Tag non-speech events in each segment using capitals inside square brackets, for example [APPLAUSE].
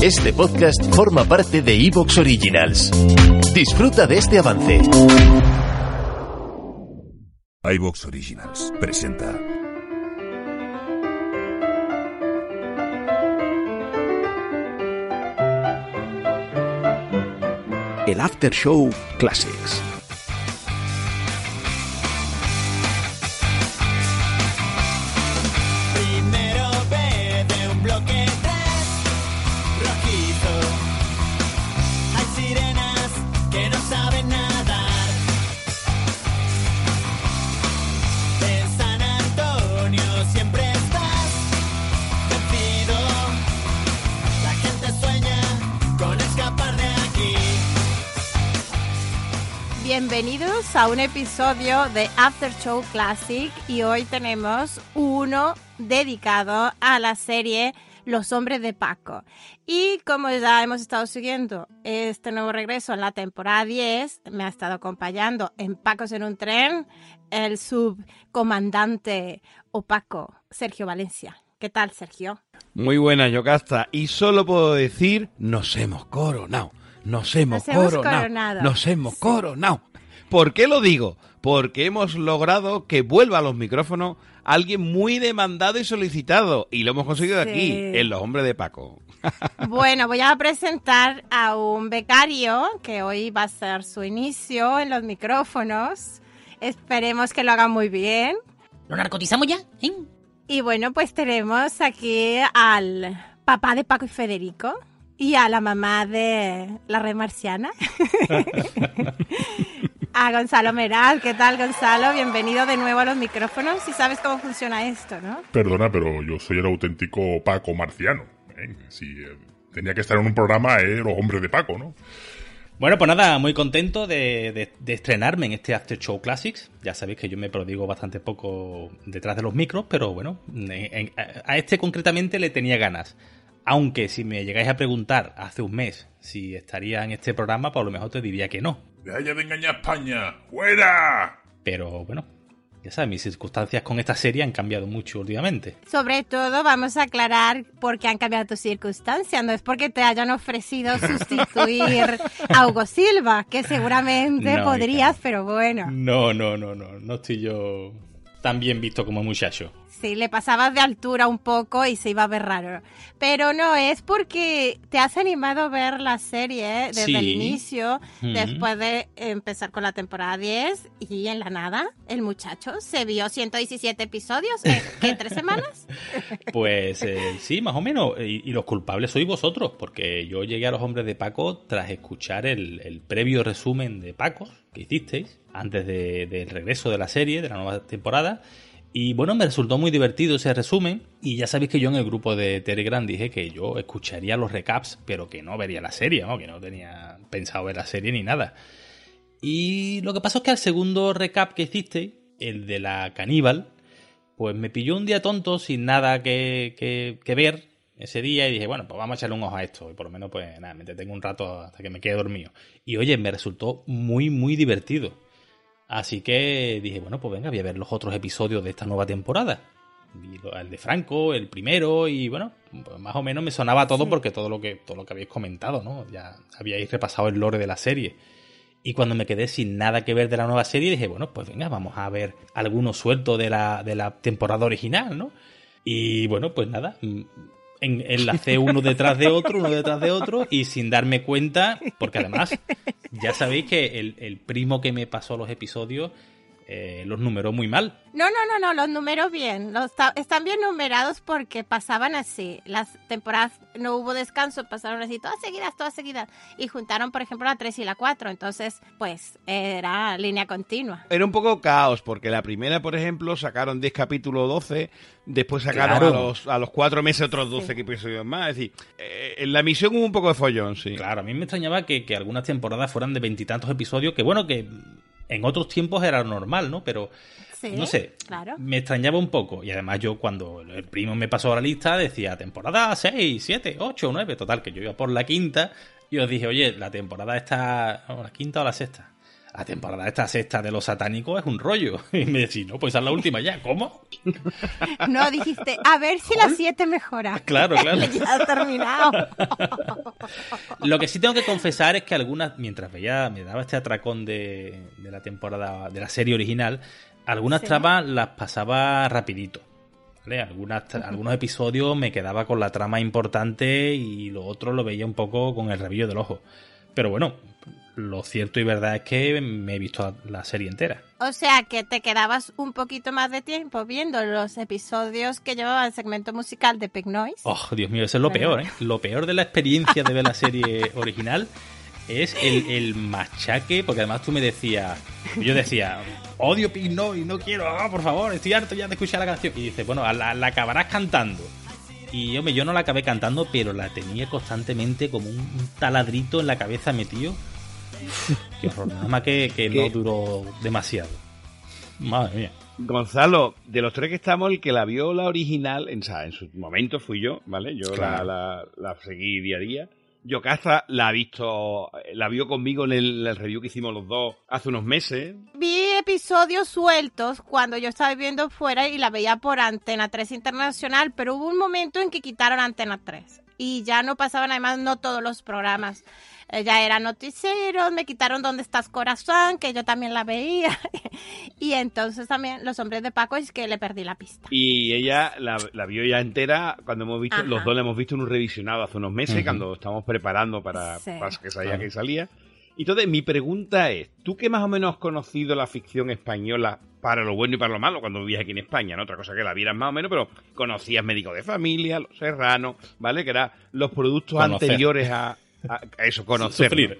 Este podcast forma parte de Evox Originals. Disfruta de este avance. iVox Originals presenta. El After Show Classics. Bienvenidos a un episodio de After Show Classic y hoy tenemos uno dedicado a la serie Los Hombres de Paco. Y como ya hemos estado siguiendo este nuevo regreso en la temporada 10, me ha estado acompañando en Pacos en un tren el subcomandante opaco Sergio Valencia. ¿Qué tal, Sergio? Muy buena, Yocasta. Y solo puedo decir, nos hemos coronado. Nos hemos, Nos hemos coronado. coronado. Nos hemos coronado. ¿Por qué lo digo? Porque hemos logrado que vuelva a los micrófonos alguien muy demandado y solicitado. Y lo hemos conseguido Sí. aquí, en Los Hombres de Paco. [LAUGHS] Bueno, voy a presentar a un becario que hoy va a ser su inicio en los micrófonos. Esperemos que lo haga muy bien. ¿Lo narcotizamos ya? ¿Eh? Y bueno, pues tenemos aquí al papá de Paco y Federico y a la mamá de la red marciana. [LAUGHS] [LAUGHS] a Gonzalo Meral. ¿Qué tal, Gonzalo? Bienvenido de nuevo a los micrófonos. Si sabes cómo funciona esto, ¿no? Perdona, pero yo soy el auténtico Paco marciano. ¿eh? Si eh, tenía que estar en un programa, eh, los hombres de Paco, ¿no? Bueno, pues nada, muy contento de, de- de estrenarme en este After Show Classics. Ya sabéis que yo me prodigo bastante poco detrás de los micros, pero bueno, en- en- a a este concretamente le tenía ganas. Aunque si me llegáis a preguntar hace un mes si estaría en este programa, pues a lo mejor te diría que no. ¡Deja ya de engañar a España! ¡Fuera! Pero bueno, ya sabes, mis circunstancias con esta serie han cambiado mucho últimamente. Sobre todo vamos a aclarar por qué han cambiado tus circunstancias. No es porque te hayan ofrecido [LAUGHS] sustituir a Hugo Silva, que seguramente No, podrías, hija. pero bueno. No, no, no, no, no estoy yo tan bien visto como muchacho. Sí, le pasabas de altura un poco y se iba a ver raro. Pero no, es porque te has animado a ver la serie desde Sí. el inicio, Ujú. después de empezar con la temporada 10 y en la nada, el muchacho se vio 117 episodios en ¿qué, tres semanas. [LAUGHS] Pues eh, sí, más o menos. Y, y los culpables sois vosotros, porque yo llegué a los hombres de Paco tras escuchar el, el previo resumen de Pacos que hicisteis antes de- del regreso de la serie, de la nueva temporada. Y bueno, me resultó muy divertido ese resumen. Y ya sabéis que yo en el grupo de Telegram dije que yo escucharía los recaps, pero que no vería la serie, ¿no? que no tenía pensado ver la serie ni nada. Y lo que pasó es que al segundo recap que hicisteis, el de la caníbal, pues me pilló un día tonto sin nada que, que- que ver ese día y dije, bueno, pues vamos a echarle un ojo a esto. Y por lo menos, pues nada, me detengo un rato hasta que me quede dormido. Y oye, me resultó muy, muy divertido. Así que dije, bueno, pues venga, voy a ver los otros episodios de esta nueva temporada. El de Franco, el primero, y bueno, pues más o menos me sonaba todo porque todo lo que, todo lo que habéis comentado, ¿no? Ya habíais repasado el lore de la serie. Y cuando me quedé sin nada que ver de la nueva serie, dije, bueno, pues venga, vamos a ver algunos sueltos de la, de la temporada original, ¿no? Y bueno, pues nada, en- enlacé uno detrás de otro, uno detrás de otro, y sin darme cuenta, porque además, ya sabéis que el, el primo que me pasó los episodios eh, los numeró muy mal. No, no, no, no, los números bien. Los están bien numerados porque pasaban así. Las temporadas no hubo descanso, pasaron así, todas seguidas, todas seguidas. Y juntaron, por ejemplo, la 3 y la 4. Entonces, pues, era línea continua. Era un poco caos, porque la primera, por ejemplo, sacaron 10 capítulos 12, después sacaron Claro. a, los, a los cuatro meses otros 12 episodios más. Es decir, eh, en la misión hubo un poco de follón, sí. Claro, a mí me extrañaba que, que algunas temporadas fueran de veintitantos episodios, que bueno, que en otros tiempos era normal, ¿no? Pero Sí, no sé, Claro. me extrañaba un poco. Y además yo cuando el primo me pasó la lista decía temporada 6, 7, 8, 9, total, que yo iba por la quinta y os dije, oye, la temporada está, o la quinta o la sexta. La temporada esta sexta de los satánicos es un rollo. [LAUGHS] Y me decís, no, pues es la última ya, ¿cómo? [LAUGHS] No, dijiste, a ver si la 7 mejora. [LAUGHS] Claro, claro. ya ha terminado. Lo que sí tengo que confesar es que algunas, mientras veía, me daba este atracón de, de la temporada, de la serie original, algunas Sí. tramas las pasaba rapidito. ¿vale? Algunas, Algunos episodios me quedaba con la trama importante y lo otro lo veía un poco con el rabillo del ojo. Pero bueno, lo cierto y verdad es que me he visto la serie entera. O sea, que te quedabas un poquito más de tiempo viendo los episodios que llevaba el segmento musical de Pig Noise. Oh, Dios mío, eso es lo ¿Verdad? peor, ¿eh? Lo peor de la experiencia de ver la serie [LAUGHS] original es el, el machaque, porque además tú me decías, yo decía, odio Pig Noise, no quiero, ah, por favor, estoy harto ya de escuchar la canción. Y dices, bueno, la, la acabarás cantando. Y hombre, yo no la acabé cantando, pero la tenía constantemente como un, taladrito en la cabeza metido. Qué horror, nada más que, que no [LAUGHS] duró demasiado. Madre mía. Gonzalo, de los tres que estamos, el que la vio la original, en, en su momento fui yo, ¿vale? Yo Claro. la, la- la seguí día a día. Yocasta la ha visto, la vio conmigo en el, el review que hicimos los dos hace unos meses. Vi episodios sueltos cuando yo estaba viviendo fuera y la veía por Antena 3 Internacional, pero hubo un momento en que quitaron Antena 3 y ya no pasaban además no todos los programas. Eh, ya era noticiero, me quitaron ¿Dónde estás corazón? que yo también la veía. [LAUGHS] y entonces también Los hombres de Paco es que le perdí la pista. Y ella la, la vio ya entera cuando hemos visto, Ajá. los dos la hemos visto en un revisionado hace unos meses, cuando estábamos preparando para, Sí. para que sabía Claro. que salía. Entonces mi pregunta es, ¿tú que más o menos has conocido la ficción española para lo bueno y para lo malo cuando vivías aquí en España? ¿no? Otra cosa que la vieras más o menos, pero conocías Médico de Familia, Los Serranos, ¿vale? Que eran los productos Conocer. anteriores a, eso, conocer.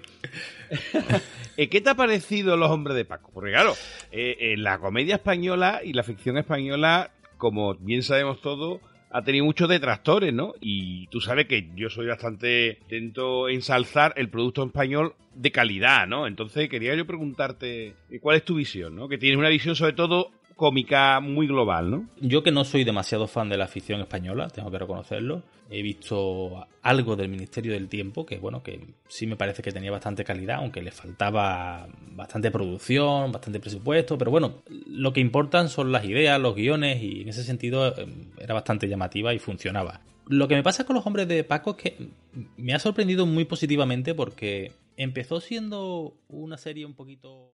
Eh, ¿Qué te ha parecido Los Hombres de Paco? Porque claro, eh, eh, la comedia española y la ficción española, como bien sabemos todos, ha tenido muchos detractores, ¿no? Y tú sabes que yo soy bastante intento ensalzar el producto español de calidad, ¿no? Entonces quería yo preguntarte cuál es tu visión, ¿no? Que tienes una visión sobre todo cómica muy global, ¿no? Yo que no soy demasiado fan de la ficción española, tengo que reconocerlo. He visto algo del Ministerio del Tiempo, que bueno, que sí me parece que tenía bastante calidad, aunque le faltaba bastante producción, bastante presupuesto, pero bueno, lo que importan son las ideas, los guiones, y en ese sentido eh, era bastante llamativa y funcionaba. Lo que me pasa con los hombres de Paco es que me ha sorprendido muy positivamente porque empezó siendo una serie un poquito...